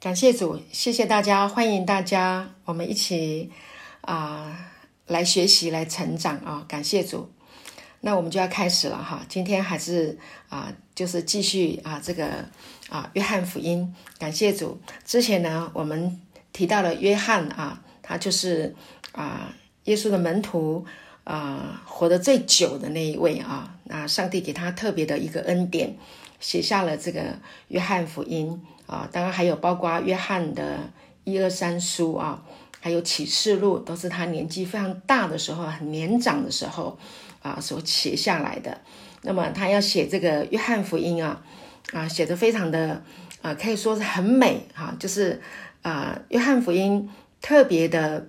感谢主，谢谢大家，欢迎大家，我们一起啊来学习，来成长啊！感谢主，那我们就要开始了哈。今天还是啊，就是继续啊这个啊约翰福音。感谢主，之前呢我们提到了约翰啊，他就是啊耶稣的门徒啊，活得最久的那一位啊。那上帝给他特别的一个恩典。写下了这个约翰福音啊，当然还有包括约翰的一二三书啊，还有启示录，都是他年纪非常大的时候，很年长的时候啊所写下来的。那么他要写这个约翰福音啊，啊写的非常的啊，可以说是很美哈，就是啊约翰福音特别的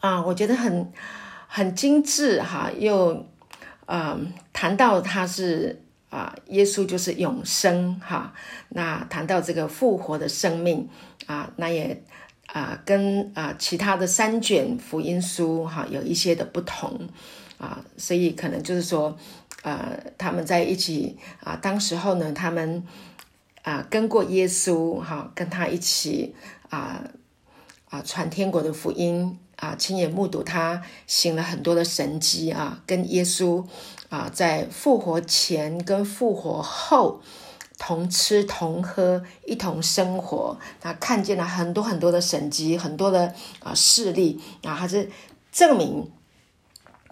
啊，我觉得很很精致哈，又嗯谈到他是。啊，耶稣就是永生哈。那谈到这个复活的生命啊，那也啊跟啊其他的三卷福音书哈有一些的不同啊，所以可能就是说，呃，他们在一起啊，当时候呢，他们啊跟过耶稣哈，跟他一起啊啊传天国的福音。啊，亲眼目睹他行了很多的神迹啊，跟耶稣啊，在复活前跟复活后同吃同喝，一同生活。他看见了很多很多的神迹，很多的啊势力啊，还是证明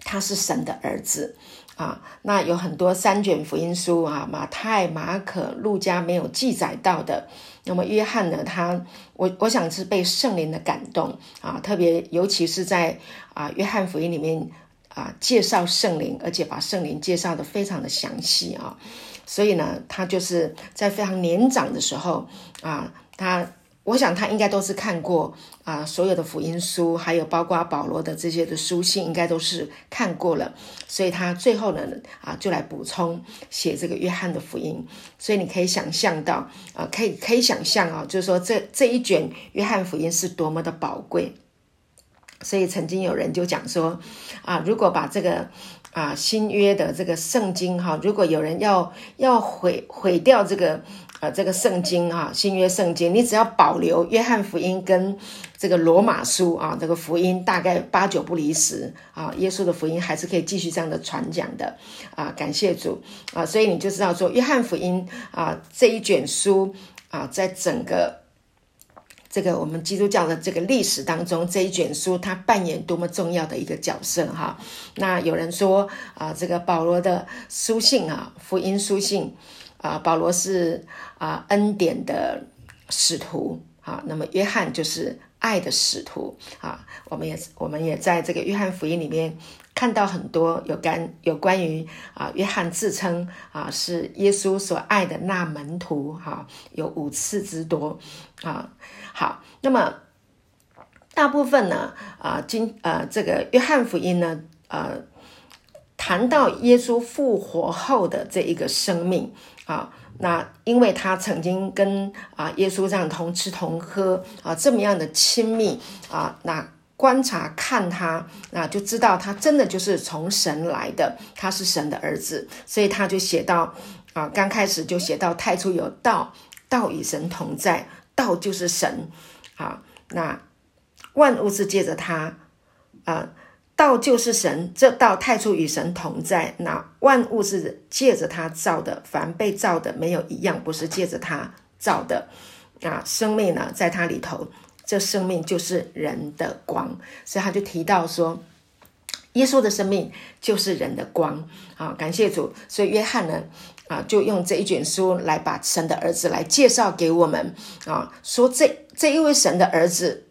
他是神的儿子。啊，那有很多三卷福音书啊，马太、马可、路加没有记载到的。那么约翰呢？他我我想是被圣灵的感动啊，特别尤其是在啊约翰福音里面啊介绍圣灵，而且把圣灵介绍的非常的详细啊。所以呢，他就是在非常年长的时候啊，他。我想他应该都是看过啊，所有的福音书，还有包括保罗的这些的书信，应该都是看过了。所以他最后呢，啊，就来补充写这个约翰的福音。所以你可以想象到，啊，可以可以想象啊，就是说这这一卷约翰福音是多么的宝贵。所以曾经有人就讲说，啊，如果把这个啊新约的这个圣经哈，如果有人要要毁毁掉这个。呃，这个圣经啊，新约圣经，你只要保留约翰福音跟这个罗马书啊，这个福音大概八九不离十啊，耶稣的福音还是可以继续这样的传讲的啊，感谢主啊，所以你就知道说，约翰福音啊这一卷书啊，在整个这个我们基督教的这个历史当中，这一卷书它扮演多么重要的一个角色哈。那有人说啊，这个保罗的书信啊，福音书信。啊，保罗是啊恩典的使徒啊，那么约翰就是爱的使徒啊。我们也我们也在这个约翰福音里面看到很多有关有关于啊约翰自称啊是耶稣所爱的那门徒哈，有五次之多啊。好，那么大部分呢啊今呃这个约翰福音呢呃谈到耶稣复活后的这一个生命。啊，那因为他曾经跟啊耶稣这样同吃同喝啊，这么样的亲密啊，那观察看他，那就知道他真的就是从神来的，他是神的儿子，所以他就写到啊，刚开始就写到太初有道，道与神同在，道就是神啊，那万物是借着他啊。道就是神，这道太初与神同在。那万物是借着他造的，凡被造的没有一样不是借着他造的。啊，生命呢，在他里头，这生命就是人的光。所以他就提到说，耶稣的生命就是人的光。啊，感谢主。所以约翰呢，啊，就用这一卷书来把神的儿子来介绍给我们。啊，说这这一位神的儿子。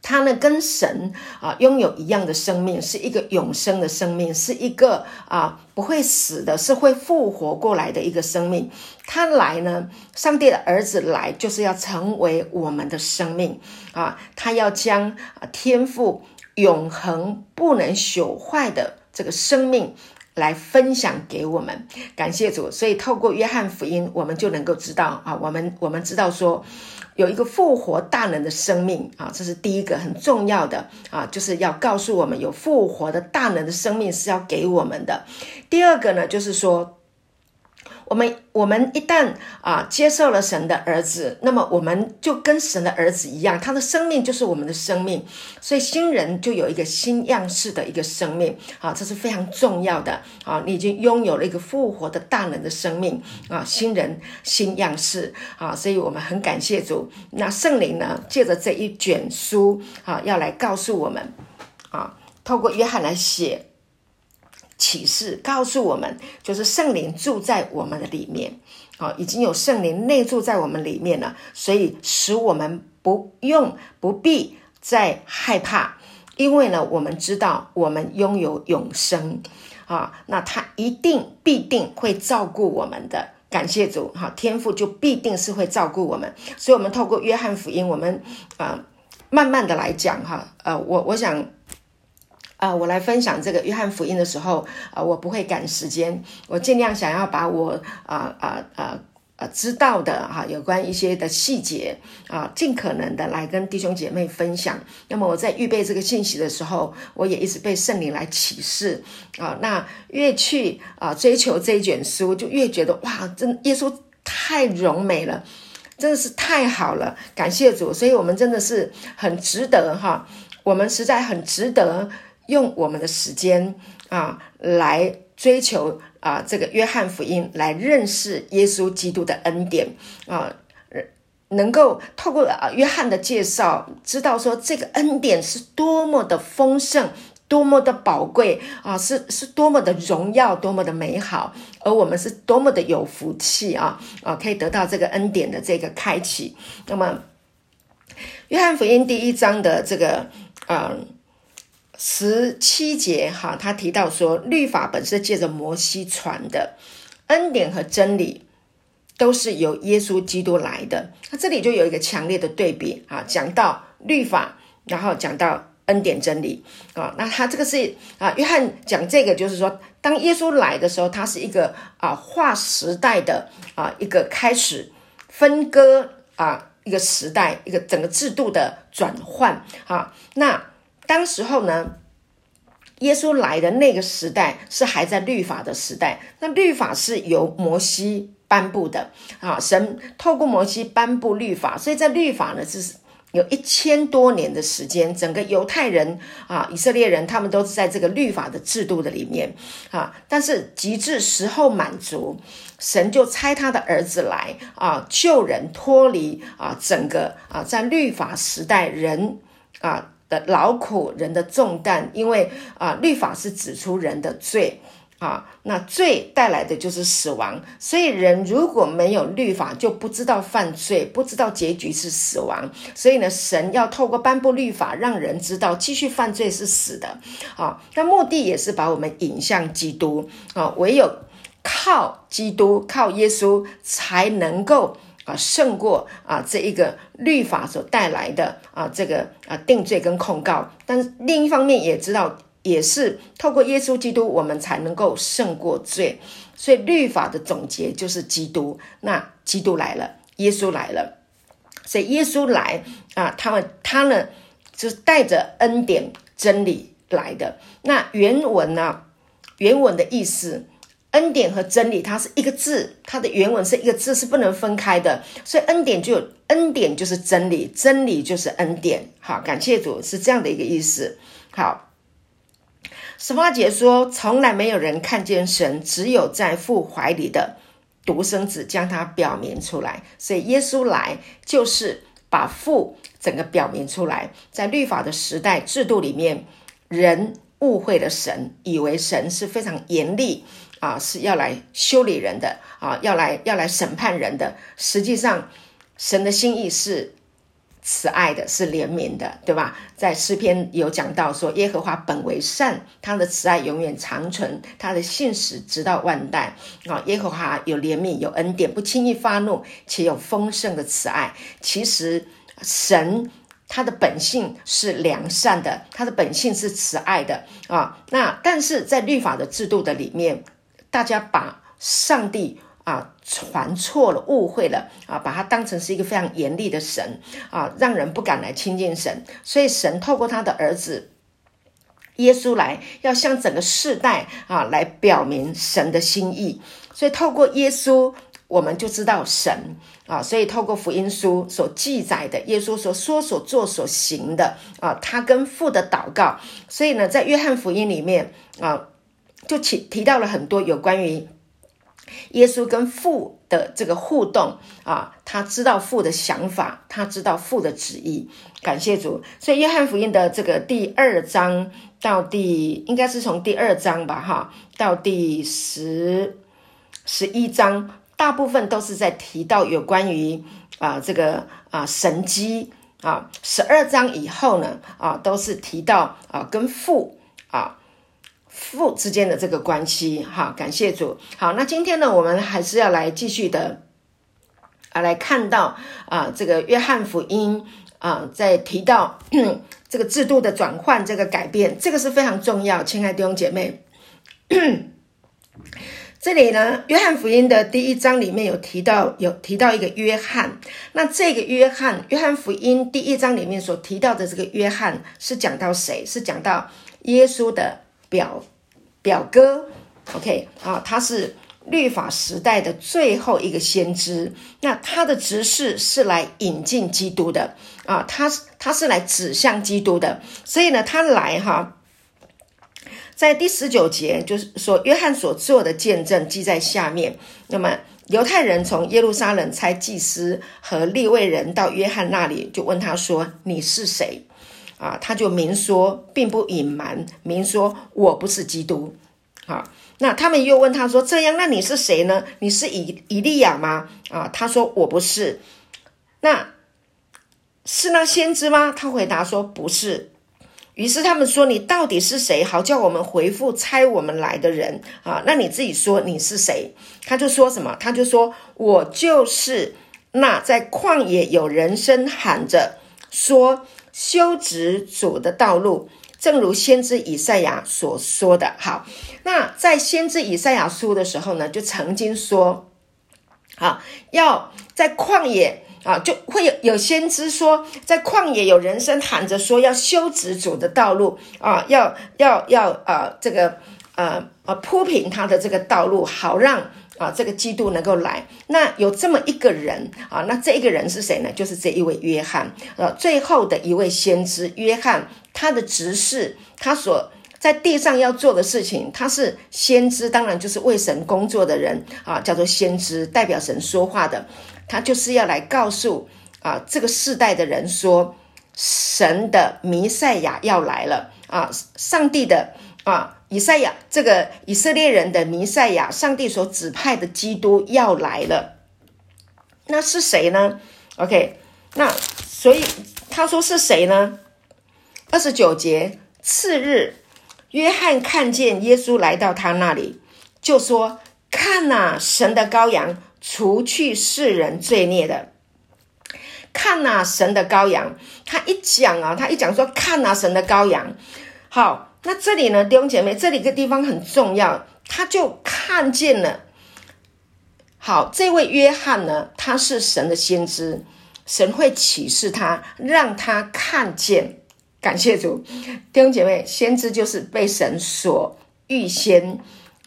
他呢，跟神啊拥有一样的生命，是一个永生的生命，是一个啊不会死的，是会复活过来的一个生命。他来呢，上帝的儿子来，就是要成为我们的生命啊，他要将啊天赋永恒不能朽坏的这个生命。来分享给我们，感谢主。所以透过约翰福音，我们就能够知道啊，我们我们知道说有一个复活大能的生命啊，这是第一个很重要的啊，就是要告诉我们有复活的大能的生命是要给我们的。第二个呢，就是说我们我们一旦啊接受了神的儿子，那么我们就跟神的儿子一样，他的生命就是我们的生命，所以新人就有一个新样式的一个生命啊，这是非常重要的啊！你已经拥有了一个复活的大能的生命啊，新人新样式啊，所以我们很感谢主。那圣灵呢，借着这一卷书啊，要来告诉我们啊，透过约翰来写。启示告诉我们，就是圣灵住在我们的里面，啊，已经有圣灵内住在我们里面了，所以使我们不用不必再害怕，因为呢，我们知道我们拥有永生，啊，那他一定必定会照顾我们的，感谢主，哈，天父就必定是会照顾我们，所以，我们透过约翰福音，我们啊，慢慢的来讲，哈，呃，我我想。啊，我来分享这个约翰福音的时候，啊，我不会赶时间，我尽量想要把我啊啊啊啊知道的哈，有关一些的细节啊，尽可能的来跟弟兄姐妹分享。那么我在预备这个信息的时候，我也一直被圣灵来启示啊。那越去啊追求这一卷书，就越觉得哇，真耶稣太荣美了，真的是太好了，感谢主。所以我们真的是很值得哈，我们实在很值得。用我们的时间啊，来追求啊，这个约翰福音，来认识耶稣基督的恩典啊，能够透过啊约翰的介绍，知道说这个恩典是多么的丰盛，多么的宝贵啊，是是多么的荣耀，多么的美好，而我们是多么的有福气啊啊，可以得到这个恩典的这个开启。那么，约翰福音第一章的这个嗯。十七节哈，他提到说，律法本是借着摩西传的，恩典和真理都是由耶稣基督来的。那这里就有一个强烈的对比啊，讲到律法，然后讲到恩典真理啊。那他这个是啊，约翰讲这个就是说，当耶稣来的时候，他是一个啊划时代的啊一个开始分割啊一个时代一个整个制度的转换啊那。当时候呢，耶稣来的那个时代是还在律法的时代，那律法是由摩西颁布的啊，神透过摩西颁布律法，所以在律法呢是有一千多年的时间，整个犹太人啊、以色列人他们都是在这个律法的制度的里面啊，但是极致时候满足，神就差他的儿子来啊，救人脱离啊整个啊在律法时代人啊。的劳苦人的重担，因为啊，律法是指出人的罪啊，那罪带来的就是死亡，所以人如果没有律法，就不知道犯罪，不知道结局是死亡。所以呢，神要透过颁布律法，让人知道继续犯罪是死的啊。那目的也是把我们引向基督啊，唯有靠基督，靠耶稣，才能够。啊，胜过啊这一个律法所带来的啊这个啊定罪跟控告，但是另一方面也知道，也是透过耶稣基督，我们才能够胜过罪。所以律法的总结就是基督。那基督来了，耶稣来了，所以耶稣来啊，他们他呢就是带着恩典真理来的。那原文呢，原文的意思。恩典和真理，它是一个字，它的原文是一个字，是不能分开的。所以恩典就有恩典就是真理，真理就是恩典。好，感谢主是这样的一个意思。好，十八节说，从来没有人看见神，只有在父怀里的独生子将他表明出来。所以耶稣来就是把父整个表明出来。在律法的时代制度里面，人误会了神，以为神是非常严厉。啊，是要来修理人的啊，要来要来审判人的。实际上，神的心意是慈爱的，是怜悯的，对吧？在诗篇有讲到说，耶和华本为善，他的慈爱永远长存，他的信实直到万代。啊，耶和华有怜悯，有恩典，不轻易发怒，且有丰盛的慈爱。其实，神他的本性是良善的，他的本性是慈爱的啊。那但是在律法的制度的里面。大家把上帝啊传错了，误会了啊，把他当成是一个非常严厉的神啊，让人不敢来亲近神。所以神透过他的儿子耶稣来，要向整个世代啊来表明神的心意。所以透过耶稣，我们就知道神啊。所以透过福音书所记载的耶稣所说、所做、所行的啊，他跟父的祷告。所以呢，在约翰福音里面啊，就提提到了很多有关于。耶稣跟父的这个互动啊，他知道父的想法，他知道父的旨意。感谢主，所以约翰福音的这个第二章到第应该是从第二章吧，哈，到第十十一章，大部分都是在提到有关于啊这个啊神机啊。十二章以后呢啊，都是提到啊跟父啊。父之间的这个关系，哈，感谢主。好，那今天呢，我们还是要来继续的啊，来看到啊，这个约翰福音啊，在提到 这个制度的转换、这个改变，这个是非常重要。亲爱的弟兄姐妹，这里呢，约翰福音的第一章里面有提到，有提到一个约翰。那这个约翰，约翰福音第一章里面所提到的这个约翰，是讲到谁？是讲到耶稣的。表表哥，OK 啊，他是律法时代的最后一个先知。那他的执事是来引进基督的啊，他他是来指向基督的。所以呢，他来哈，在第十九节就是说，约翰所做的见证记在下面。那么犹太人从耶路撒冷差祭司和立位人到约翰那里，就问他说：“你是谁？”啊，他就明说，并不隐瞒，明说我不是基督。啊，那他们又问他说：“这样，那你是谁呢？你是以以利亚吗？”啊，他说：“我不是。”那是那先知吗？他回答说：“不是。”于是他们说：“你到底是谁？好叫我们回复猜我们来的人啊？那你自己说你是谁？”他就说什么？他就说：“我就是那在旷野有人声喊着说。”修直主的道路，正如先知以赛亚所说的。好，那在先知以赛亚书的时候呢，就曾经说，啊，要在旷野啊，就会有有先知说，在旷野有人声喊着说，要修直主的道路啊，要要要啊，这个呃呃铺平他的这个道路，好让。啊，这个基督能够来，那有这么一个人啊，那这一个人是谁呢？就是这一位约翰，呃，最后的一位先知约翰，他的执事，他所在地上要做的事情，他是先知，当然就是为神工作的人啊，叫做先知，代表神说话的，他就是要来告诉啊这个世代的人说，神的弥赛亚要来了啊，上帝的啊。以赛亚这个以色列人的弥赛亚，上帝所指派的基督要来了，那是谁呢？OK，那所以他说是谁呢？二十九节，次日，约翰看见耶稣来到他那里，就说：“看呐，神的羔羊，除去世人罪孽的。看呐，神的羔羊。”他一讲啊，他一讲说：“看呐，神的羔羊。”好。那这里呢，弟兄姐妹，这里个地方很重要，他就看见了。好，这位约翰呢，他是神的先知，神会启示他，让他看见。感谢主，弟兄姐妹，先知就是被神所预先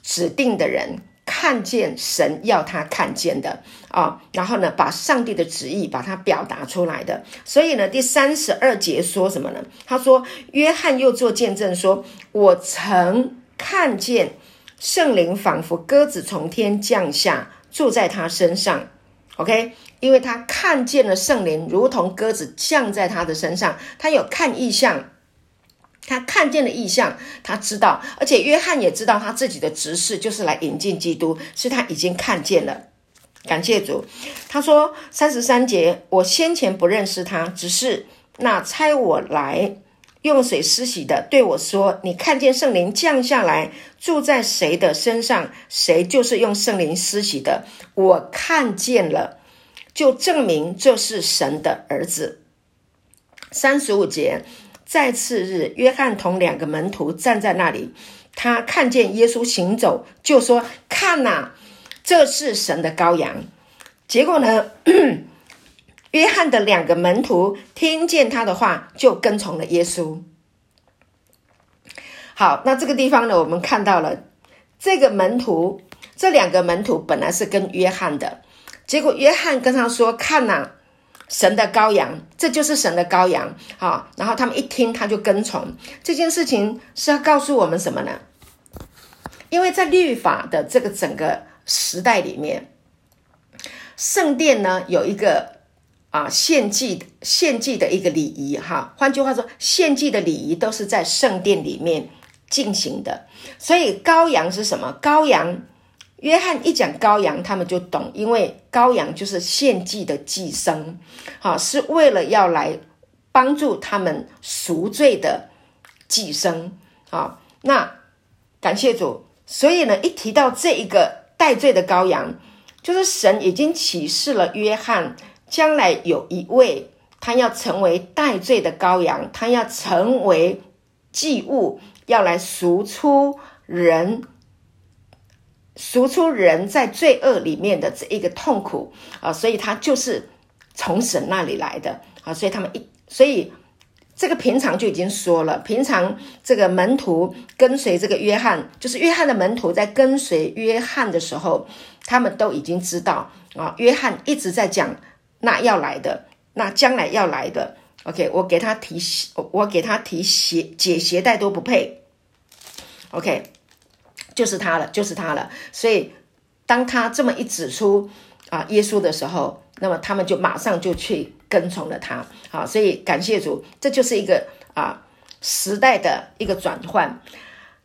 指定的人。看见神要他看见的啊，然后呢，把上帝的旨意把它表达出来的。所以呢，第三十二节说什么呢？他说：“约翰又做见证说，我曾看见圣灵仿佛鸽子从天降下，住在他身上。”OK，因为他看见了圣灵如同鸽子降在他的身上，他有看异象。他看见了异象，他知道，而且约翰也知道他自己的职事就是来引进基督，是他已经看见了。感谢主，他说三十三节，我先前不认识他，只是那差我来用水施洗的对我说：“你看见圣灵降下来住在谁的身上，谁就是用圣灵施洗的。”我看见了，就证明这是神的儿子。三十五节。在次日，约翰同两个门徒站在那里，他看见耶稣行走，就说：“看呐，这是神的羔羊。”结果呢，约翰的两个门徒听见他的话，就跟从了耶稣。好，那这个地方呢，我们看到了这个门徒，这两个门徒本来是跟约翰的，结果约翰跟他说：“看呐，神的羔羊，这就是神的羔羊。”好，然后他们一听，他就跟从。这件事情是要告诉我们什么呢？因为在律法的这个整个时代里面，圣殿呢有一个。啊，献祭献祭的一个礼仪哈，换句话说，献祭的礼仪都是在圣殿里面进行的。所以羔羊是什么？羔羊，约翰一讲羔羊，他们就懂，因为羔羊就是献祭的祭牲，好，是为了要来帮助他们赎罪的祭牲啊。那感谢主，所以呢，一提到这一个代罪的羔羊，就是神已经启示了约翰。将来有一位，他要成为代罪的羔羊，他要成为祭物，要来赎出人，赎出人在罪恶里面的这一个痛苦啊！所以他就是从神那里来的啊！所以他们一，所以这个平常就已经说了，平常这个门徒跟随这个约翰，就是约翰的门徒在跟随约翰的时候，他们都已经知道啊，约翰一直在讲。那要来的，那将来要来的，OK，我给他提，我给他提鞋解鞋带都不配，OK，就是他了，就是他了。所以当他这么一指出啊耶稣的时候，那么他们就马上就去跟从了他。好，所以感谢主，这就是一个啊时代的一个转换。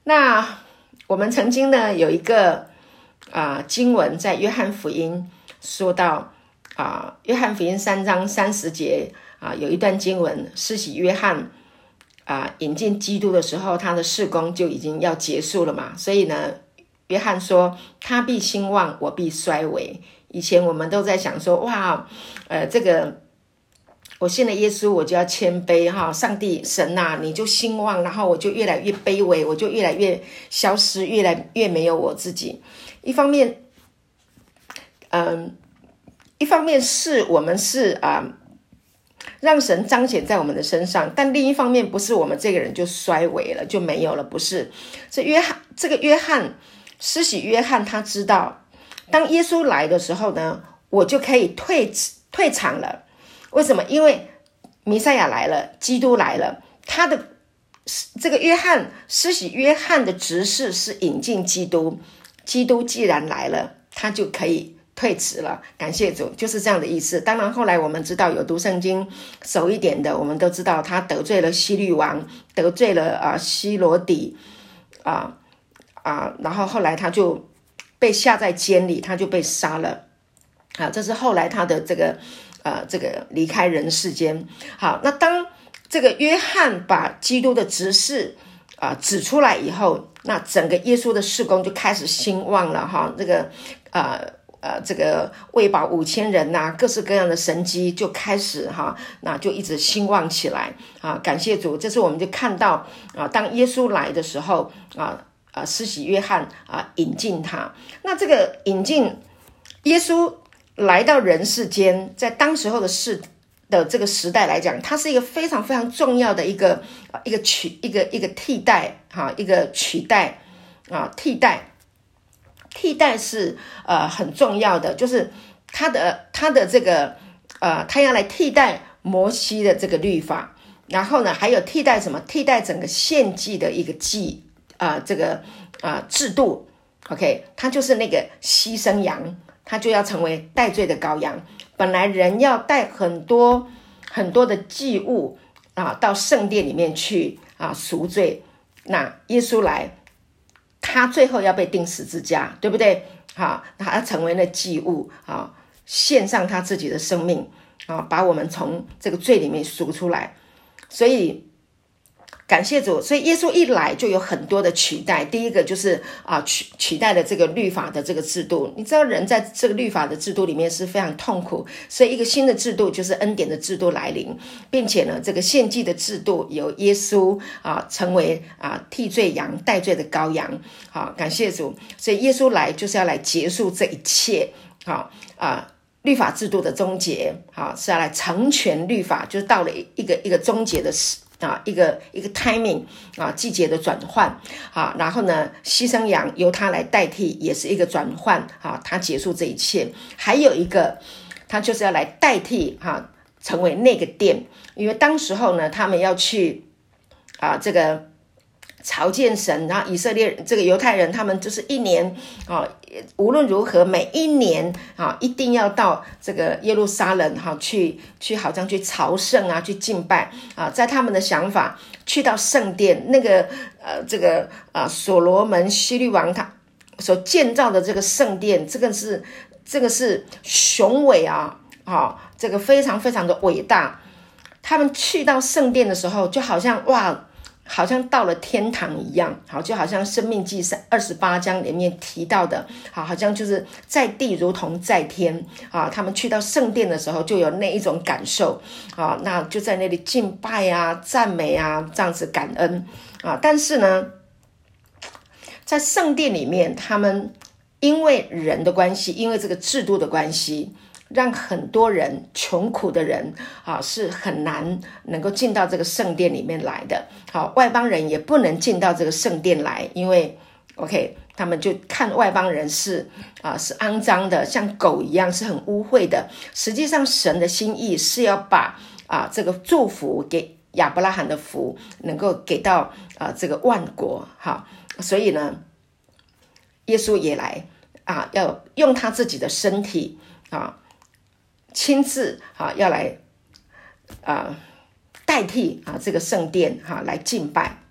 那我们曾经呢有一个啊经文在约翰福音说到。啊，约翰福音三章三十节啊，有一段经文，施洗约翰啊引进基督的时候，他的事工就已经要结束了嘛。所以呢，约翰说：“他必兴旺，我必衰微。”以前我们都在想说：“哇，呃，这个我信了耶稣，我就要谦卑哈，上帝神呐，你就兴旺，然后我就越来越卑微，我就越来越消失，越来越没有我自己。”一方面，嗯。一方面是我们是啊，让神彰显在我们的身上，但另一方面不是我们这个人就衰微了就没有了，不是。这约翰，这个约翰，施洗约翰，他知道，当耶稣来的时候呢，我就可以退退场了。为什么？因为弥赛亚来了，基督来了，他的这个约翰施洗约翰的执事是引进基督，基督既然来了，他就可以。退职了，感谢主，就是这样的意思。当然，后来我们知道有读圣经熟一点的，我们都知道他得罪了希律王，得罪了啊希罗底，啊啊，然后后来他就被下在监里，他就被杀了。好，这是后来他的这个呃这个离开人世间。好，那当这个约翰把基督的执事啊指出来以后，那整个耶稣的事工就开始兴旺了哈。这个呃。呃，这个喂饱五千人呐，各式各样的神机就开始哈，那就一直兴旺起来啊！感谢主，这次我们就看到啊，当耶稣来的时候啊啊，施洗约翰啊引进他，那这个引进耶稣来到人世间，在当时候的世的这个时代来讲，它是一个非常非常重要的一个一个取一个一个替代哈，一个取代啊替代。替代是呃很重要的，就是他的他的这个呃，他要来替代摩西的这个律法，然后呢，还有替代什么？替代整个献祭的一个祭啊，这个啊制度。OK，他就是那个牺牲羊，他就要成为代罪的羔羊。本来人要带很多很多的祭物啊到圣殿里面去啊赎罪，那耶稣来。他最后要被钉十字架，对不对？好，他成为了祭物，啊，献上他自己的生命，啊，把我们从这个罪里面赎出来，所以。感谢主，所以耶稣一来就有很多的取代。第一个就是啊取取代了这个律法的这个制度。你知道人在这个律法的制度里面是非常痛苦，所以一个新的制度就是恩典的制度来临，并且呢，这个献祭的制度由耶稣啊成为啊替罪羊、代罪的羔羊。好，感谢主，所以耶稣来就是要来结束这一切。好啊。律法制度的终结，好是要来成全律法，就是到了一个一个终结的时啊，一个一个 timing 啊，季节的转换啊，然后呢，牺牲羊由他来代替，也是一个转换啊，他结束这一切。还有一个，他就是要来代替哈，成为那个殿，因为当时候呢，他们要去啊，这个。朝见神，然后以色列这个犹太人，他们就是一年啊，无论如何每一年啊，一定要到这个耶路撒冷哈去去，好像去朝圣啊，去敬拜啊，在他们的想法，去到圣殿那个呃这个啊所罗门希律王他所建造的这个圣殿，这个是这个是雄伟啊，好这个非常非常的伟大。他们去到圣殿的时候，就好像哇。好像到了天堂一样，好，就好像《生命记》三二十八章里面提到的，好，好像就是在地如同在天啊。他们去到圣殿的时候，就有那一种感受啊，那就在那里敬拜啊、赞美啊，这样子感恩啊。但是呢，在圣殿里面，他们因为人的关系，因为这个制度的关系。让很多人穷苦的人啊是很难能够进到这个圣殿里面来的。好，外邦人也不能进到这个圣殿来，因为 OK，他们就看外邦人是啊是肮脏的，像狗一样是很污秽的。实际上，神的心意是要把啊这个祝福给亚伯拉罕的福能够给到啊这个万国。哈，所以呢，耶稣也来啊，要用他自己的身体啊。亲自啊，要来啊代替啊这个圣殿哈来敬拜，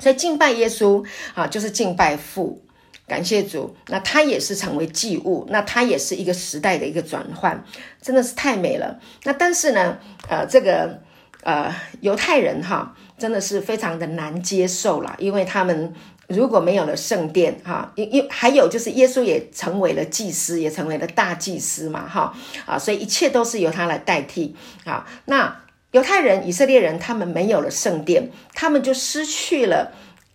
所以敬拜耶稣啊就是敬拜父，感谢主。那他也是成为祭物，那他也是一个时代的一个转换，真的是太美了。那但是呢，呃，这个呃犹太人哈真的是非常的难接受了，因为他们。如果没有了圣殿，哈，因因还有就是耶稣也成为了祭司，也成为了大祭司嘛，哈，啊，所以一切都是由他来代替，啊，那犹太人、以色列人他们没有了圣殿，他们就失去了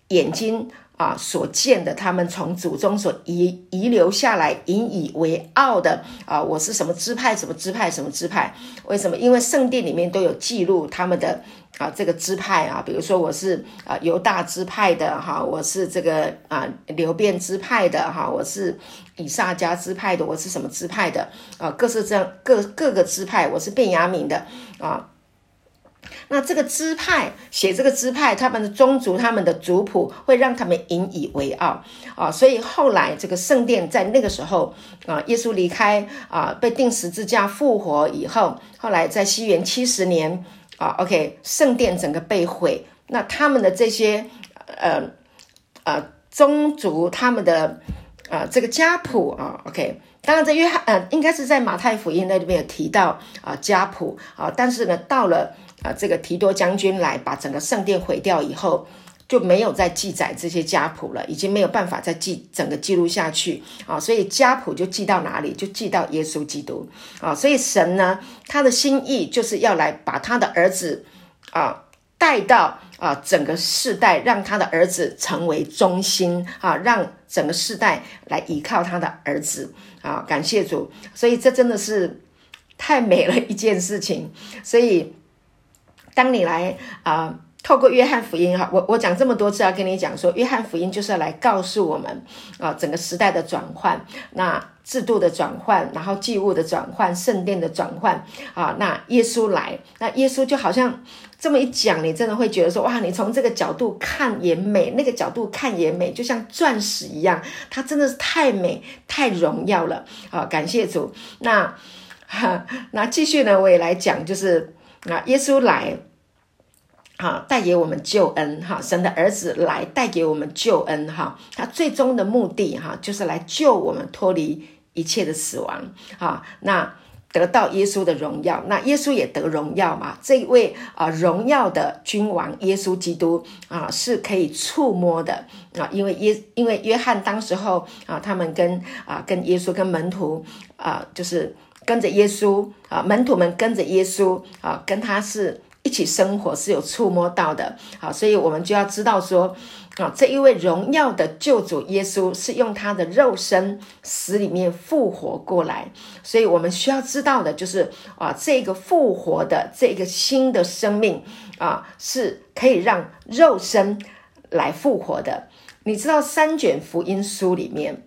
眼睛。啊，所见的，他们从祖宗所遗遗留下来引以为傲的啊，我是什么支派，什么支派，什么支派？为什么？因为圣殿里面都有记录他们的啊，这个支派啊，比如说我是啊犹大支派的哈，我是这个啊流变支派的哈，我是以撒家支派的，我是什么支派的啊？各是这样各各个支派，我是便雅悯的啊。那这个支派写这个支派，他们的宗族、他们的族谱，会让他们引以为傲啊！所以后来这个圣殿在那个时候啊，耶稣离开啊，被钉十字架复活以后，后来在西元七十年啊，OK，圣殿整个被毁。那他们的这些呃呃宗族，他们的呃这个家谱啊，OK，当然在约翰呃，应该是在马太福音那里面有提到啊家谱啊，但是呢，到了。啊，这个提多将军来把整个圣殿毁掉以后，就没有再记载这些家谱了，已经没有办法再记整个记录下去。啊，所以家谱就记到哪里，就记到耶稣基督。啊，所以神呢，他的心意就是要来把他的儿子啊带到啊整个世代，让他的儿子成为中心啊，让整个世代来依靠他的儿子。啊，感谢主，所以这真的是太美了一件事情，所以。当你来啊，透过约翰福音哈，我我讲这么多次要跟你讲说，约翰福音就是要来告诉我们啊，整个时代的转换，那制度的转换，然后祭物的转换，圣殿的转换啊，那耶稣来，那耶稣就好像这么一讲，你真的会觉得说哇，你从这个角度看也美，那个角度看也美，就像钻石一样，它真的是太美太荣耀了啊！感谢主。那哈，那继续呢，我也来讲，就是啊，耶稣来。哈，带给我们救恩哈，神的儿子来带给我们救恩哈，他最终的目的哈，就是来救我们脱离一切的死亡哈，那得到耶稣的荣耀，那耶稣也得荣耀嘛，这一位啊荣耀的君王耶稣基督啊是可以触摸的啊，因为耶因为约翰当时候啊，他们跟啊跟耶稣跟门徒啊，就是跟着耶稣啊，门徒们跟着耶稣啊，跟他是。一起生活是有触摸到的。好，所以我们就要知道说，啊，这一位荣耀的救主耶稣是用他的肉身死里面复活过来。所以我们需要知道的就是啊，这个复活的这个新的生命啊，是可以让肉身来复活的。你知道三卷福音书里面。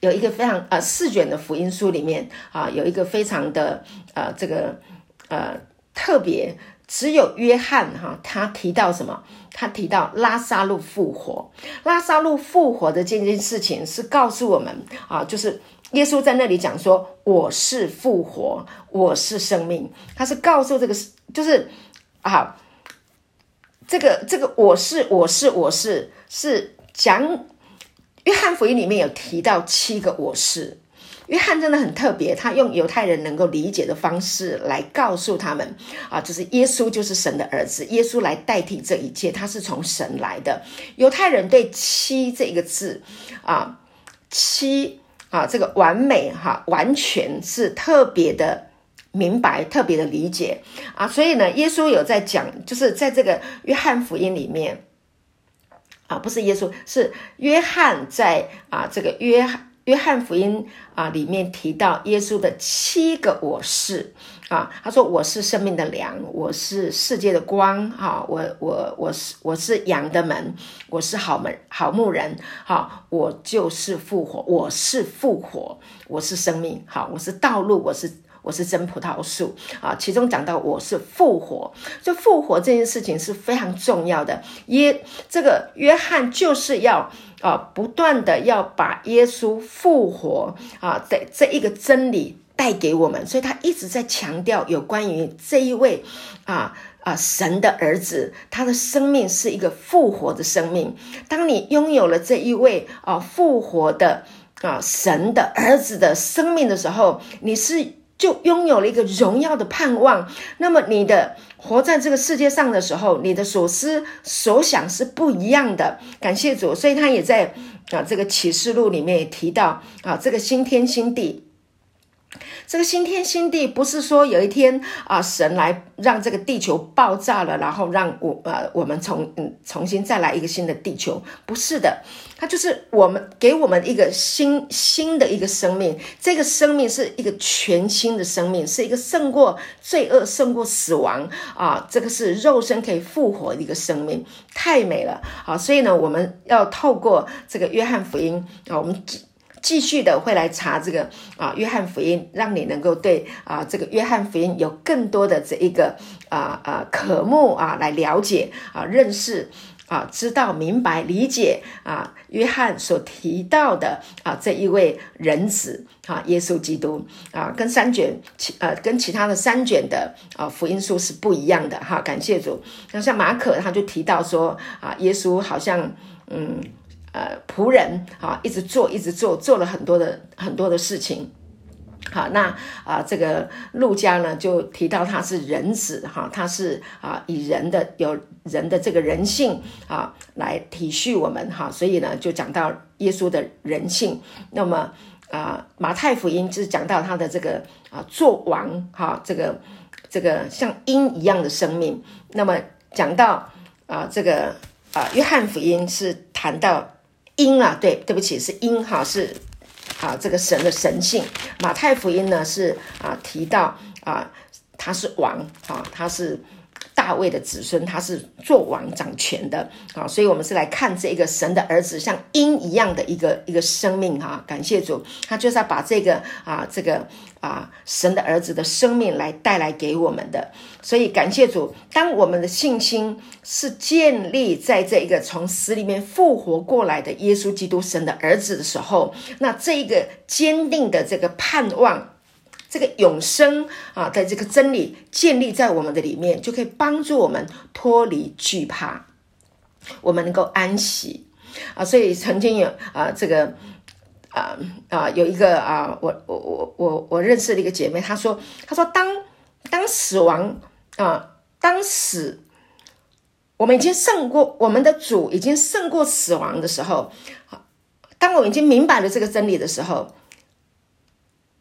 有一个非常呃四卷的福音书里面啊，有一个非常的呃这个呃特别，只有约翰哈他提到什么？他提到拉萨路复活，拉萨路复活的这件事情是告诉我们啊，就是耶稣在那里讲说我是复活，我是生命，他是告诉这个就是啊这个这个我是我是我是是讲。约翰福音里面有提到七个我是，约翰真的很特别，他用犹太人能够理解的方式来告诉他们啊，就是耶稣就是神的儿子，耶稣来代替这一切，他是从神来的。犹太人对七这一个字啊，七啊这个完美哈，完全是特别的明白，特别的理解啊，所以呢，耶稣有在讲，就是在这个约翰福音里面。啊，不是耶稣，是约翰在啊这个约约翰福音啊里面提到耶稣的七个我是啊，他说我是生命的粮，我是世界的光啊，我我我是我是羊的门，我是好门好牧人，好，我就是复活，我是复活，我是生命，好，我是道路，我是。我是真葡萄树啊，其中讲到我是复活，就复活这件事情是非常重要的。耶，这个约翰就是要啊，不断的要把耶稣复活啊的这一个真理带给我们，所以他一直在强调有关于这一位啊啊神的儿子，他的生命是一个复活的生命。当你拥有了这一位啊复活的啊神的儿子的生命的时候，你是。就拥有了一个荣耀的盼望。那么，你的活在这个世界上的时候，你的所思所想是不一样的。感谢主，所以他也在啊这个启示录里面也提到啊这个新天新地。这个新天新地不是说有一天啊，神来让这个地球爆炸了，然后让我呃我们重嗯重新再来一个新的地球，不是的，它就是我们给我们一个新新的一个生命，这个生命是一个全新的生命，是一个胜过罪恶、胜过死亡啊，这个是肉身可以复活的一个生命，太美了啊！所以呢，我们要透过这个约翰福音啊，我们。继续的会来查这个啊，约翰福音，让你能够对啊这个约翰福音有更多的这一个啊啊渴慕啊来了解啊认识啊知道明白理解啊约翰所提到的啊这一位人子啊耶稣基督啊跟三卷其呃跟其他的三卷的啊福音书是不一样的哈感谢主那像马可他就提到说啊耶稣好像嗯。呃，仆人啊，一直做，一直做，做了很多的很多的事情。好，那啊，这个陆家呢，就提到他是人子哈，他是啊，以人的有人的这个人性啊，来体恤我们哈，所以呢，就讲到耶稣的人性。那么啊，马太福音就是讲到他的这个啊，做王哈，这个这个像鹰一样的生命。那么讲到啊，这个啊，约翰福音是谈到。鹰啊，对，对不起，是鹰哈，是啊，这个神的神性。马太福音呢是啊提到啊他是王啊，他是。大卫的子孙，他是做王掌权的啊，所以我们是来看这一个神的儿子，像鹰一样的一个一个生命哈。感谢主，他就是要把这个啊，这个啊，神的儿子的生命来带来给我们的。所以感谢主，当我们的信心是建立在这一个从死里面复活过来的耶稣基督神的儿子的时候，那这一个坚定的这个盼望。这个永生啊的这个真理建立在我们的里面，就可以帮助我们脱离惧怕，我们能够安息啊。所以曾经有啊，这个啊啊有一个啊，我我我我我认识的一个姐妹，她说，她说当当死亡啊，当死，我们已经胜过我们的主，已经胜过死亡的时候，当我们已经明白了这个真理的时候，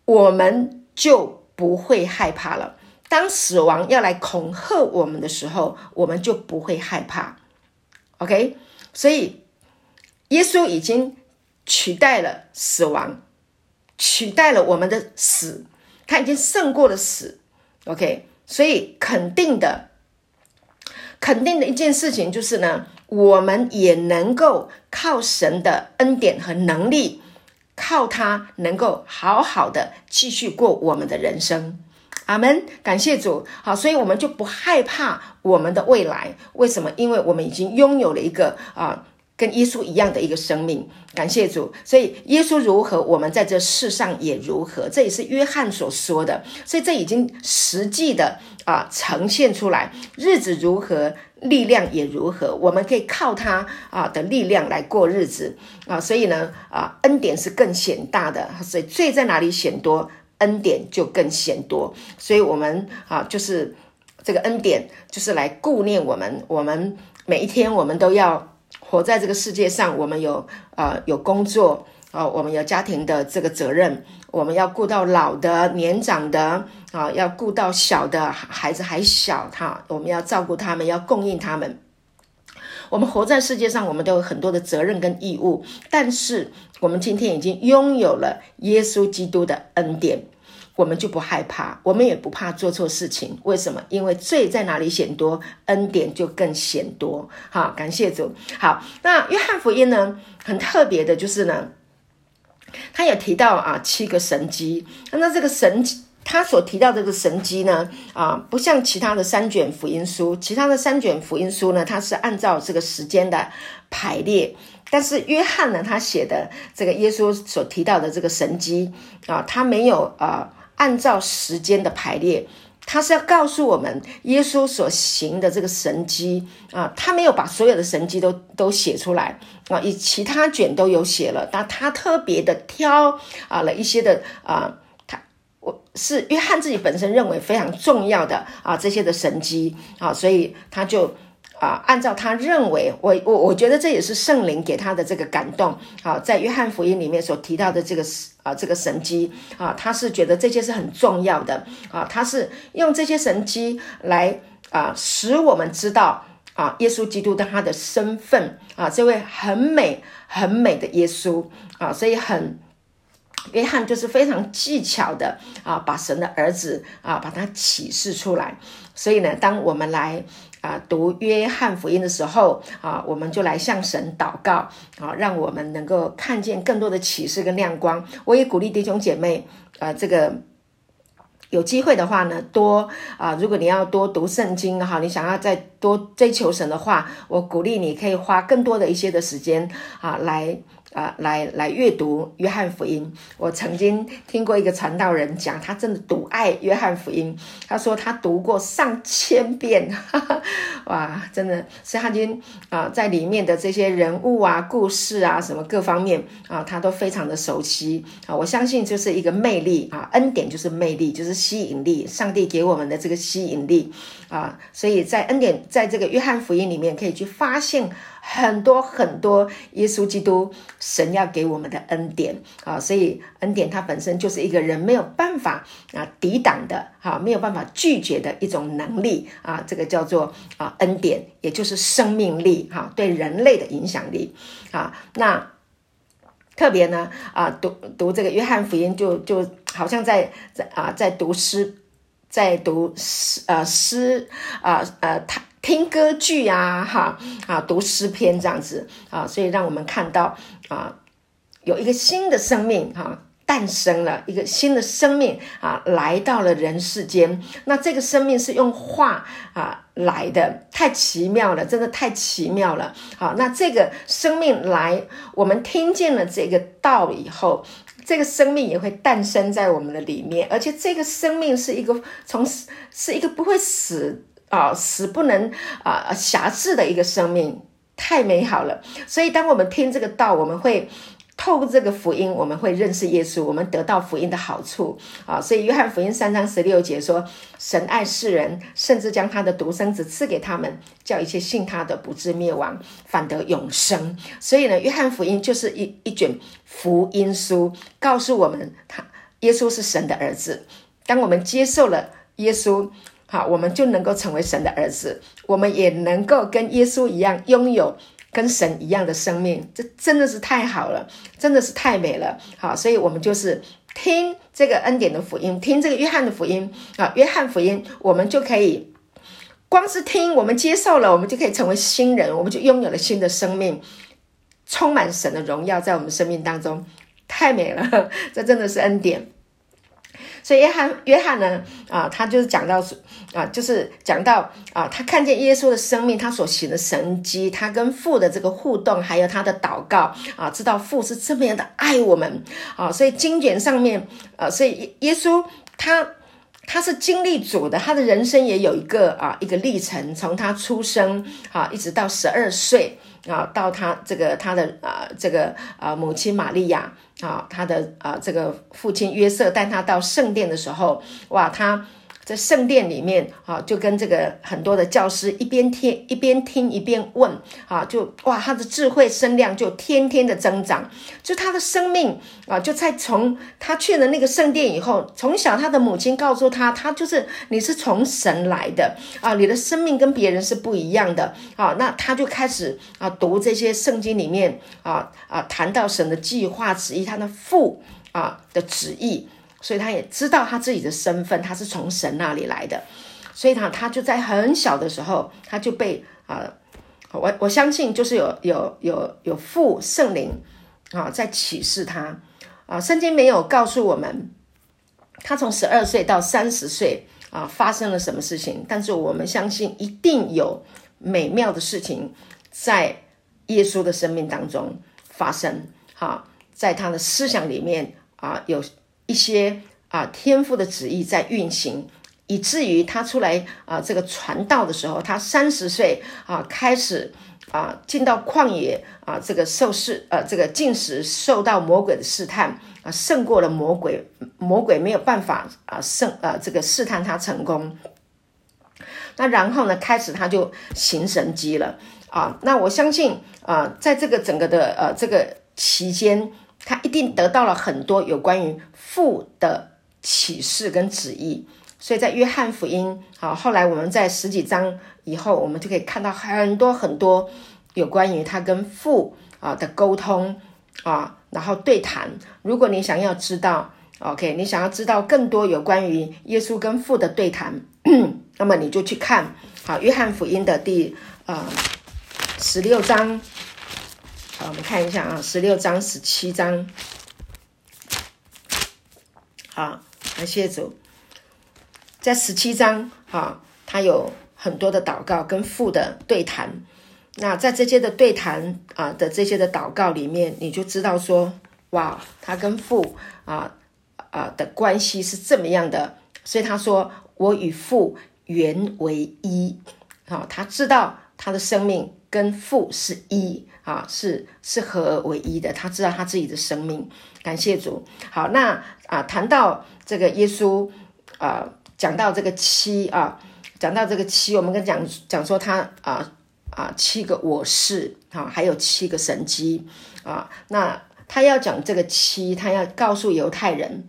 我们。就不会害怕了。当死亡要来恐吓我们的时候，我们就不会害怕。OK，所以耶稣已经取代了死亡，取代了我们的死，他已经胜过了死。OK，所以肯定的，肯定的一件事情就是呢，我们也能够靠神的恩典和能力，靠他能够好好的继续过我们的人生。阿门，感谢主。好，所以我们就不害怕我们的未来。为什么？因为我们已经拥有了一个啊，跟耶稣一样的一个生命。感谢主。所以耶稣如何，我们在这世上也如何。这也是约翰所说的。所以这已经实际的啊呈现出来。日子如何，力量也如何。我们可以靠他啊的力量来过日子啊。所以呢啊，恩典是更显大的。所以罪在哪里显多？恩典就更显多，所以我们啊，就是这个恩典，就是来顾念我们。我们每一天，我们都要活在这个世界上。我们有呃有工作啊，我们有家庭的这个责任，我们要顾到老的、年长的啊，要顾到小的孩子还小，哈我们要照顾他们，要供应他们。我们活在世界上，我们都有很多的责任跟义务，但是我们今天已经拥有了耶稣基督的恩典，我们就不害怕，我们也不怕做错事情。为什么？因为罪在哪里显多，恩典就更显多。好，感谢主。好，那约翰福音呢，很特别的就是呢，他也提到啊七个神迹，那这个神。他所提到这个神机呢，啊，不像其他的三卷福音书，其他的三卷福音书呢，它是按照这个时间的排列，但是约翰呢，他写的这个耶稣所提到的这个神机啊，他没有啊按照时间的排列，他是要告诉我们耶稣所行的这个神机啊，他没有把所有的神机都都写出来啊，以其他卷都有写了，但他特别的挑啊了一些的啊。是约翰自己本身认为非常重要的啊，这些的神迹啊，所以他就啊，按照他认为，我我我觉得这也是圣灵给他的这个感动啊，在约翰福音里面所提到的这个啊这个神迹啊，他是觉得这些是很重要的啊，他是用这些神迹来啊，使我们知道啊，耶稣基督的他的身份啊，这位很美很美的耶稣啊，所以很。约翰就是非常技巧的啊，把神的儿子啊，把他启示出来。所以呢，当我们来啊读约翰福音的时候啊，我们就来向神祷告啊，让我们能够看见更多的启示跟亮光。我也鼓励弟兄姐妹啊，这个有机会的话呢，多啊，如果你要多读圣经哈，你想要再多追求神的话，我鼓励你可以花更多的一些的时间啊来。啊，来来阅读约翰福音。我曾经听过一个传道人讲，他真的独爱约翰福音。他说他读过上千遍，哇，真的是他今啊，在里面的这些人物啊、故事啊、什么各方面啊，他都非常的熟悉啊。我相信就是一个魅力啊，恩典就是魅力，就是吸引力，上帝给我们的这个吸引力啊。所以在恩典，在这个约翰福音里面，可以去发现。很多很多，耶稣基督神要给我们的恩典啊，所以恩典它本身就是一个人没有办法啊抵挡的哈，没有办法拒绝的一种能力啊，这个叫做啊恩典，也就是生命力哈，对人类的影响力啊。那特别呢啊，读读这个约翰福音，就就好像在在啊在读诗，在读诗呃诗啊呃他。听歌剧啊，哈啊，读诗篇这样子啊，所以让我们看到啊，有一个新的生命哈诞生了，一个新的生命啊来到了人世间。那这个生命是用话啊来的，太奇妙了，真的太奇妙了。好，那这个生命来，我们听见了这个道以后，这个生命也会诞生在我们的里面，而且这个生命是一个从是一个不会死。啊，死不能啊辖制的一个生命，太美好了。所以，当我们听这个道，我们会透过这个福音，我们会认识耶稣，我们得到福音的好处啊。所以，约翰福音三章十六节说：“神爱世人，甚至将他的独生子赐给他们，叫一切信他的不至灭亡，反得永生。”所以呢，约翰福音就是一一卷福音书，告诉我们他耶稣是神的儿子。当我们接受了。耶稣，好，我们就能够成为神的儿子，我们也能够跟耶稣一样拥有跟神一样的生命。这真的是太好了，真的是太美了。好，所以我们就是听这个恩典的福音，听这个约翰的福音啊，约翰福音，我们就可以光是听，我们接受了，我们就可以成为新人，我们就拥有了新的生命，充满神的荣耀在我们生命当中，太美了，这真的是恩典。所以约翰，约翰呢，啊，他就是讲到，啊，就是讲到啊，他看见耶稣的生命，他所行的神迹，他跟父的这个互动，还有他的祷告，啊，知道父是这么样的爱我们，啊，所以经卷上面，呃，所以耶稣他他是经历主的，他的人生也有一个啊一个历程，从他出生啊，一直到十二岁。啊，到他这个他的啊这个啊母亲玛利亚啊，他的啊这个父亲约瑟带他到圣殿的时候，哇，他。在圣殿里面啊，就跟这个很多的教师一边听一边听一边问啊，就哇，他的智慧声量就天天的增长，就他的生命啊，就在从他去了那个圣殿以后，从小他的母亲告诉他，他就是你是从神来的啊，你的生命跟别人是不一样的啊，那他就开始啊读这些圣经里面啊啊谈到神的计划旨意，他的父啊的旨意。所以他也知道他自己的身份，他是从神那里来的，所以他他就在很小的时候，他就被啊，我我相信就是有有有有父圣灵啊在启示他啊，圣经没有告诉我们他从十二岁到三十岁啊发生了什么事情，但是我们相信一定有美妙的事情在耶稣的生命当中发生，哈，在他的思想里面啊有。一些啊天赋的旨意在运行，以至于他出来啊这个传道的时候，他三十岁啊开始啊进到旷野啊这个受试呃这个进食受到魔鬼的试探啊胜过了魔鬼，魔鬼没有办法啊胜啊这个试探他成功。那然后呢开始他就行神迹了啊，那我相信啊在这个整个的呃这个期间。他一定得到了很多有关于父的启示跟旨意，所以在约翰福音，好，后来我们在十几章以后，我们就可以看到很多很多有关于他跟父啊的沟通啊，然后对谈。如果你想要知道，OK，你想要知道更多有关于耶稣跟父的对谈，那么你就去看好约翰福音的第呃十六章。好，我们看一下啊，十六章、十七章。啊，感谢主。在十七章，哈，他有很多的祷告跟父的对谈。那在这些的对谈啊的这些的祷告里面，你就知道说，哇，他跟父啊啊的关系是这么样的。所以他说，我与父原为一。好，他知道他的生命跟父是一。啊，是是合而为一的。他知道他自己的生命，感谢主。好，那啊，谈到这个耶稣啊，讲到这个七啊，讲到这个七，我们跟讲讲说他啊啊七个我是啊，还有七个神迹啊。那他要讲这个七，他要告诉犹太人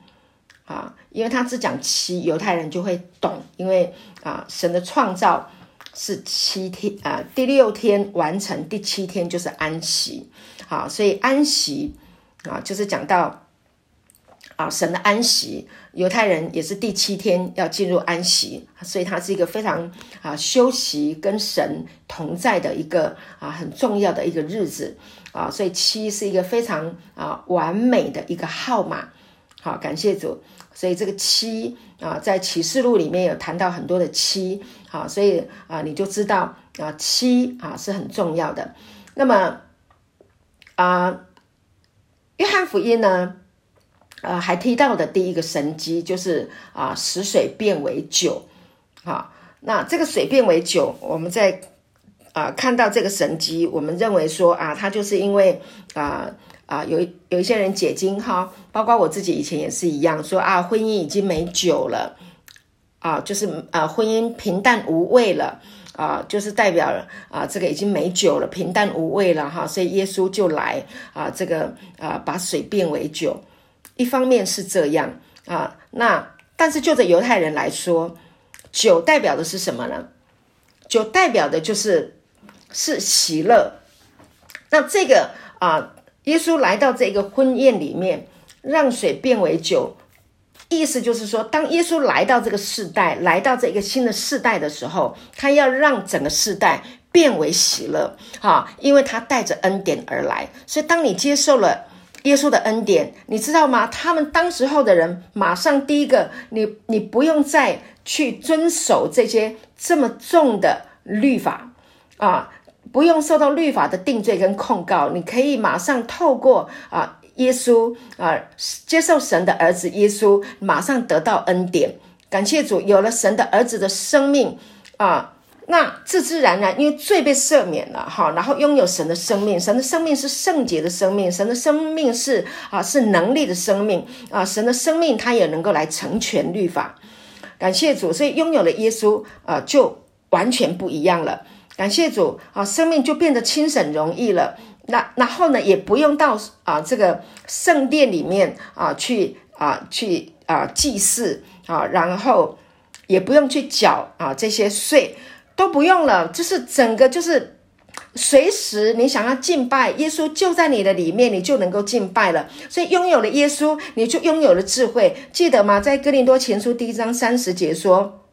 啊，因为他只讲七，犹太人就会懂，因为啊，神的创造。是七天啊，第六天完成，第七天就是安息。好，所以安息啊，就是讲到啊神的安息。犹太人也是第七天要进入安息，所以它是一个非常啊休息跟神同在的一个啊很重要的一个日子啊。所以七是一个非常啊完美的一个号码。好，感谢主。所以这个七啊，在启示录里面有谈到很多的七，好，所以啊，你就知道啊，七啊是很重要的。那么啊，约翰福音呢，呃，还提到的第一个神迹就是啊，使水变为酒。好，那这个水变为酒，我们在啊看到这个神迹，我们认为说啊，它就是因为啊。啊，有有一些人解经哈，包括我自己以前也是一样，说啊，婚姻已经没酒了，啊，就是啊，婚姻平淡无味了，啊，就是代表啊，这个已经没酒了，平淡无味了哈，所以耶稣就来啊，这个啊，把水变为酒，一方面是这样啊，那但是就着犹太人来说酒代表的是什么呢？酒代表的就是是喜乐。那这个啊，耶稣来到这个婚宴里面，让水变为酒，意思就是说，当耶稣来到这个世代，来到这个新的世代的时候，他要让整个世代变为喜乐，哈，因为他带着恩典而来。所以，当你接受了耶稣的恩典，你知道吗？他们当时候的人，马上第一个，你你不用再去遵守这些。这么重的律法啊，不用受到律法的定罪跟控告，你可以马上透过啊耶稣啊接受神的儿子耶稣，马上得到恩典。感谢主，有了神的儿子的生命啊，那自自然然因为罪被赦免了哈，然后拥有神的生命，神的生命是圣洁的生命，神的生命是啊是能力的生命啊，神的生命他也能够来成全律法。感谢主，所以拥有了耶稣啊，就完全不一样了。感谢主啊，生命就变得轻省容易了。那然后呢，也不用到啊这个圣殿里面啊去啊去啊祭祀啊，然后也不用去缴啊这些税，都不用了。就是整个就是。随时你想要敬拜耶稣，就在你的里面，你就能够敬拜了。所以拥有了耶稣，你就拥有了智慧。记得吗？在哥林多前书第一章三十节说：“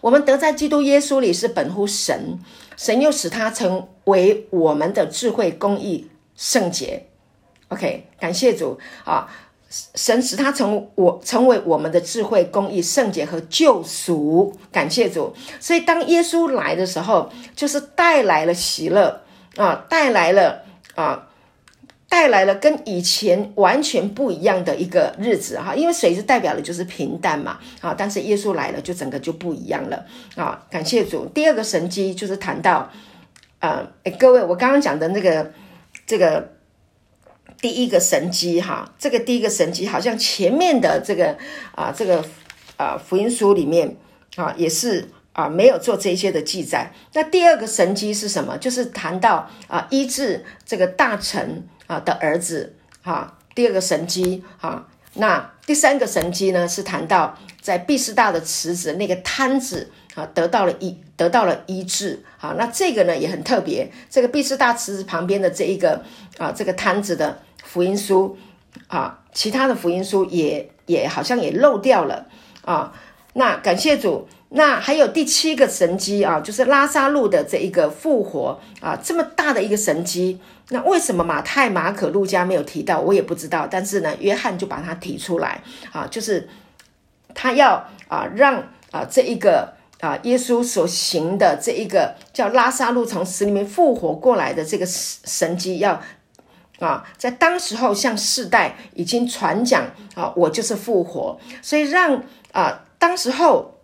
我们得在基督耶稣里是本乎神，神又使他成为我们的智慧、公义、圣洁。” OK，感谢主啊。神使他成我成为我们的智慧、公义、圣洁和救赎，感谢主。所以当耶稣来的时候，就是带来了喜乐啊，带来了啊，带来了跟以前完全不一样的一个日子哈。因为水是代表的就是平淡嘛啊，但是耶稣来了，就整个就不一样了啊。感谢主。第二个神机就是谈到啊，哎，各位，我刚刚讲的那个这个。第一个神机哈，这个第一个神机好像前面的这个啊，这个啊福音书里面啊也是啊没有做这些的记载。那第二个神机是什么？就是谈到啊医治这个大臣啊的儿子哈。第二个神机哈，那第三个神机呢是谈到在毕士大的池子那个摊子啊得到了医得到了医治好，那这个呢也很特别，这个毕士大池子旁边的这一个啊这个摊子的。福音书啊，其他的福音书也也好像也漏掉了啊。那感谢主，那还有第七个神机啊，就是拉萨路的这一个复活啊，这么大的一个神机，那为什么马太、马可、路加没有提到？我也不知道。但是呢，约翰就把它提出来啊，就是他要啊让啊这一个啊耶稣所行的这一个叫拉萨路从死里面复活过来的这个神机要。啊，在当时候向世代已经传讲啊，我就是复活，所以让啊当时候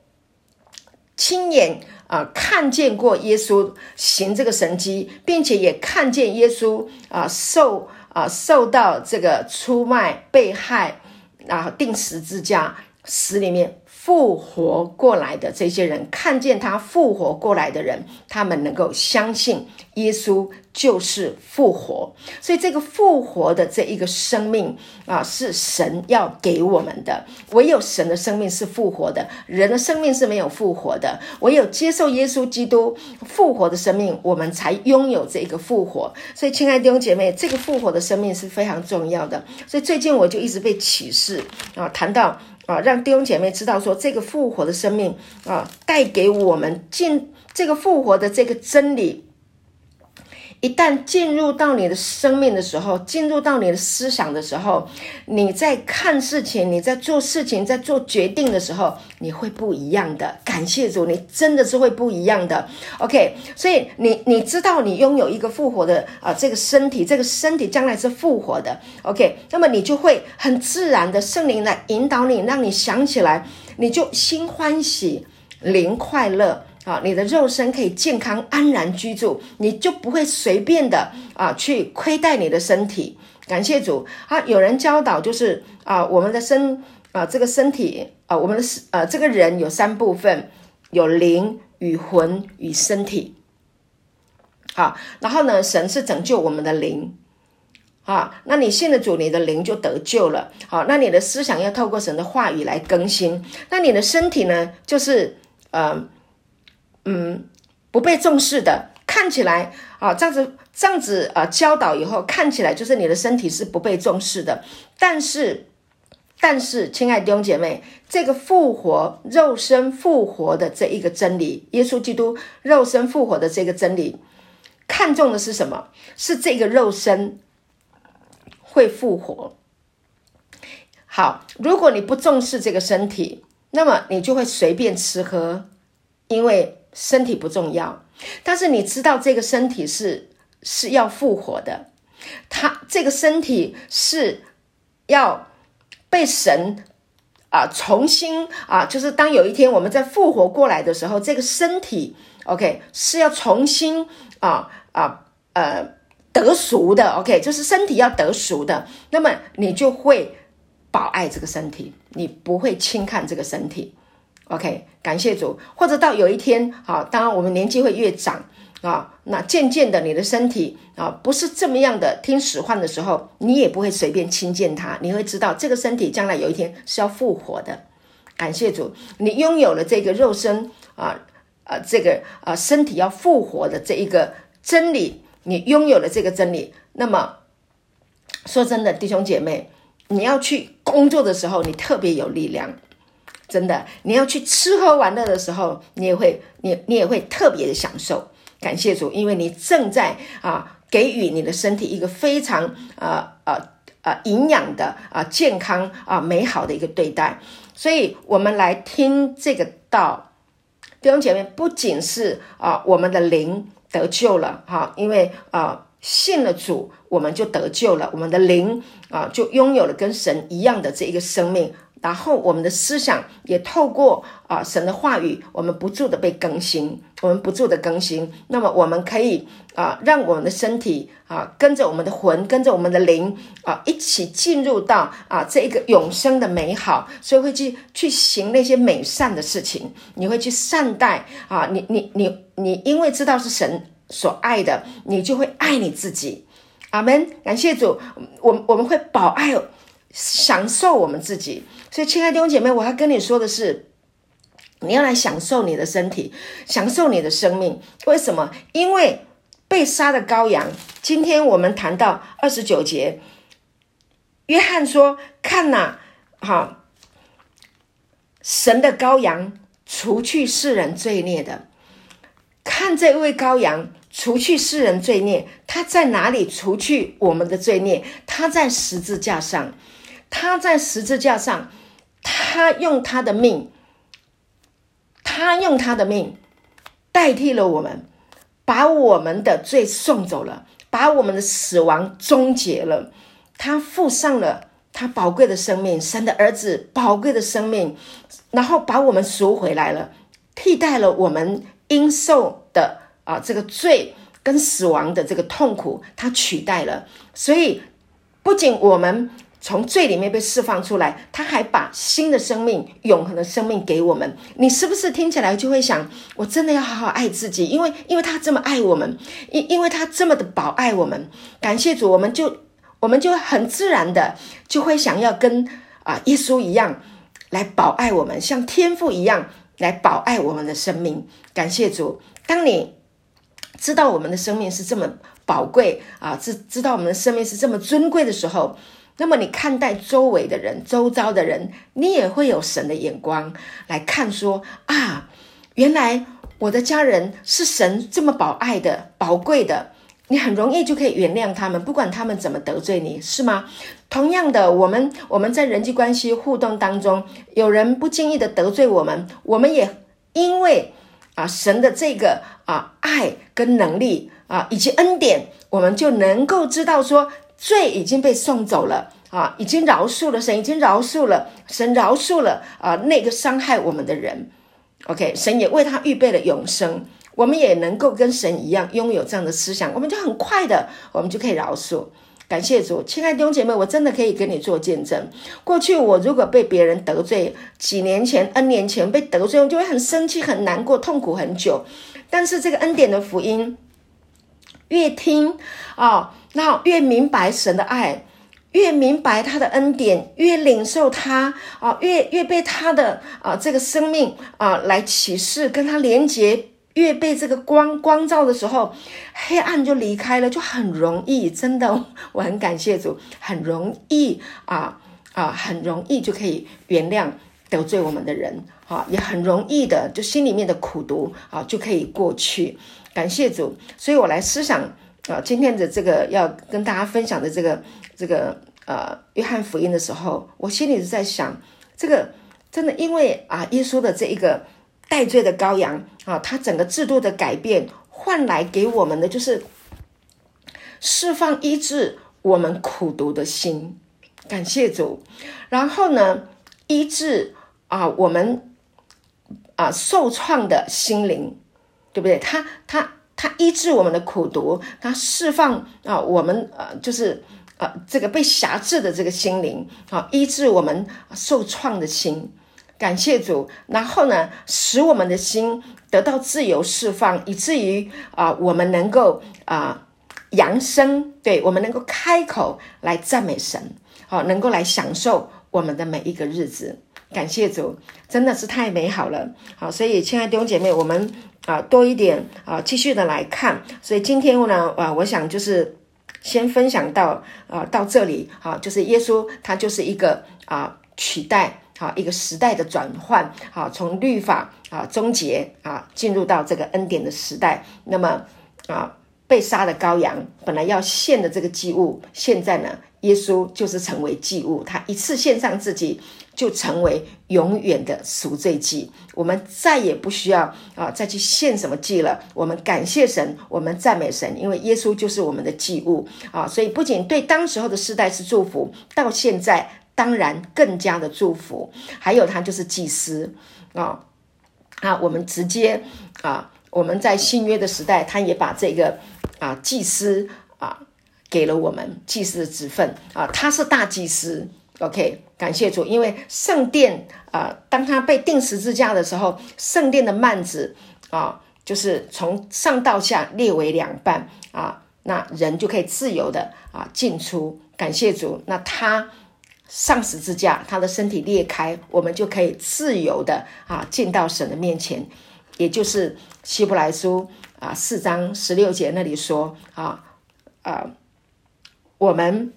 亲眼啊看见过耶稣行这个神迹，并且也看见耶稣啊受啊受到这个出卖、被害啊定时之家死里面。复活过来的这些人，看见他复活过来的人，他们能够相信耶稣就是复活。所以，这个复活的这一个生命啊，是神要给我们的。唯有神的生命是复活的，人的生命是没有复活的。唯有接受耶稣基督复活的生命，我们才拥有这个复活。所以，亲爱的弟兄姐妹，这个复活的生命是非常重要的。所以，最近我就一直被启示啊，谈到。啊，让弟兄姐妹知道说，这个复活的生命啊，带给我们进这个复活的这个真理。一旦进入到你的生命的时候，进入到你的思想的时候，你在看事情，你在做事情，在做决定的时候，你会不一样的。感谢主，你真的是会不一样的。OK，所以你你知道你拥有一个复活的啊这个身体，这个身体将来是复活的。OK，那么你就会很自然的圣灵来引导你，让你想起来，你就心欢喜，灵快乐。啊，你的肉身可以健康安然居住，你就不会随便的啊去亏待你的身体。感谢主啊！有人教导就是啊，我们的身啊，这个身体啊，我们的呃这个人有三部分，有灵与魂与身体。好，然后呢，神是拯救我们的灵啊，那你信了主，你的灵就得救了。好，那你的思想要透过神的话语来更新，那你的身体呢，就是。呃，嗯，不被重视的，看起来啊，这样子这样子啊教导以后，看起来就是你的身体是不被重视的。但是，但是，亲爱的弟兄姐妹，这个复活肉身复活的这一个真理，耶稣基督肉身复活的这个真理，看重的是什么？是这个肉身会复活。好，如果你不重视这个身体，那么你就会随便吃喝，因为身体不重要。但是你知道这个身体是是要复活的，它这个身体是要被神啊重新啊，就是当有一天我们在复活过来的时候，这个身体 OK 是要重新啊啊呃得赎的 OK，就是身体要得赎的，那么你就会。保爱这个身体，你不会轻看这个身体。OK，感谢主。或者到有一天，啊，当然我们年纪会越长啊，那渐渐的你的身体啊不是这么样的听使唤的时候，你也不会随便轻贱它。你会知道这个身体将来有一天是要复活的。感谢主，你拥有了这个肉身啊啊，这个啊身体要复活的这一个真理，你拥有了这个真理。那么说真的，弟兄姐妹。你要去工作的时候，你特别有力量，真的。你要去吃喝玩乐的时候，你也会，你你也会特别的享受。感谢主，因为你正在啊给予你的身体一个非常呃呃呃营养的啊健康啊美好的一个对待。所以，我们来听这个道，弟兄姐妹，不仅是啊我们的灵得救了哈，因为啊。信了主，我们就得救了，我们的灵啊，就拥有了跟神一样的这一个生命。然后我们的思想也透过啊神的话语，我们不住的被更新，我们不住的更新。那么我们可以啊，让我们的身体啊，跟着我们的魂，跟着我们的灵啊，一起进入到啊这一个永生的美好。所以会去去行那些美善的事情，你会去善待啊，你你你你，因为知道是神。所爱的，你就会爱你自己。阿门。感谢主，我我们会保爱、享受我们自己。所以，亲爱的弟兄姐妹，我要跟你说的是，你要来享受你的身体，享受你的生命。为什么？因为被杀的羔羊。今天我们谈到二十九节，约翰说：“看呐，哈，神的羔羊，除去世人罪孽的。”看这位羔羊除去世人罪孽，他在哪里除去我们的罪孽？他在十字架上，他在十字架上，他用他的命，他用他的命代替了我们，把我们的罪送走了，把我们的死亡终结了。他付上了他宝贵的生命，神的儿子宝贵的生命，然后把我们赎回来了，替代了我们。应受的啊，这个罪跟死亡的这个痛苦，他取代了。所以，不仅我们从罪里面被释放出来，他还把新的生命、永恒的生命给我们。你是不是听起来就会想，我真的要好好爱自己？因为，因为他这么爱我们，因因为他这么的保爱我们。感谢主，我们就我们就很自然的就会想要跟啊耶稣一样来保爱我们，像天父一样。来保爱我们的生命，感谢主。当你知道我们的生命是这么宝贵啊，知知道我们的生命是这么尊贵的时候，那么你看待周围的人、周遭的人，你也会有神的眼光来看，说啊，原来我的家人是神这么宝爱的、宝贵的。你很容易就可以原谅他们，不管他们怎么得罪你，是吗？同样的，我们我们在人际关系互动当中，有人不经意的得罪我们，我们也因为啊神的这个啊爱跟能力啊以及恩典，我们就能够知道说罪已经被送走了啊，已经饶恕了，神已经饶恕了，神饶恕了啊那个伤害我们的人。OK，神也为他预备了永生。我们也能够跟神一样拥有这样的思想，我们就很快的，我们就可以饶恕。感谢主，亲爱的弟兄姐妹，我真的可以跟你做见证。过去我如果被别人得罪，几年前、N 年前被得罪，我就会很生气、很难过、痛苦很久。但是这个恩典的福音，越听啊，那越明白神的爱。越明白他的恩典，越领受他啊，越越被他的啊这个生命啊来启示，跟他连接，越被这个光光照的时候，黑暗就离开了，就很容易。真的，我很感谢主，很容易啊啊，很容易就可以原谅得罪我们的人啊，也很容易的，就心里面的苦毒啊就可以过去。感谢主，所以我来思想啊，今天的这个要跟大家分享的这个这个。呃，约翰福音的时候，我心里是在想，这个真的，因为啊，耶稣的这一个代罪的羔羊啊，他整个制度的改变换来给我们的就是释放医治我们苦读的心，感谢主。然后呢，医治啊我们啊受创的心灵，对不对？他他他医治我们的苦读，他释放啊我们呃就是。呃，这个被辖制的这个心灵，啊，医治我们受创的心，感谢主。然后呢，使我们的心得到自由释放，以至于啊，我们能够啊扬声，对我们能够开口来赞美神，好，能够来享受我们的每一个日子。感谢主，真的是太美好了。好，所以亲爱的弟兄姐妹，我们啊多一点啊，继续的来看。所以今天呢，啊，我想就是。先分享到啊，到这里啊，就是耶稣他就是一个啊取代啊一个时代的转换啊，从律法啊终结啊，进入到这个恩典的时代。那么啊，被杀的羔羊本来要献的这个祭物，现在呢，耶稣就是成为祭物，他一次献上自己。就成为永远的赎罪祭，我们再也不需要啊再去献什么祭了。我们感谢神，我们赞美神，因为耶稣就是我们的祭物啊。所以不仅对当时候的世代是祝福，到现在当然更加的祝福。还有他就是祭司啊啊，我们直接啊，我们在新约的时代，他也把这个啊祭司给了我们祭司的职分啊，他是大祭司。OK，感谢主，因为圣殿啊，当他被钉十字架的时候，圣殿的幔子啊，就是从上到下裂为两半啊，那人就可以自由的啊进出。感谢主，那他上十字架，他的身体裂开，我们就可以自由的啊进到神的面前，也就是希伯来书啊四章十六节那里说啊啊，我们。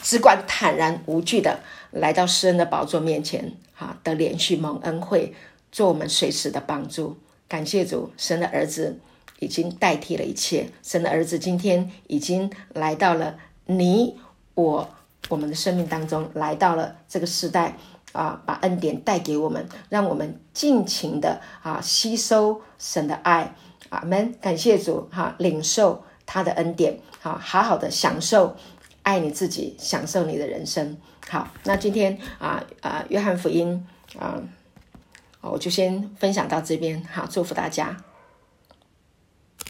只管坦然无惧的来到施恩的宝座面前，哈，得连续蒙恩惠，做我们随时的帮助。感谢主，神的儿子已经代替了一切，神的儿子今天已经来到了你我我们的生命当中，来到了这个时代啊，把恩典带给我们，让我们尽情的啊吸收神的爱，阿门。感谢主，哈，领受他的恩典，好好好的享受。爱你自己，享受你的人生。好，那今天啊啊，约翰福音啊，我就先分享到这边。好，祝福大家。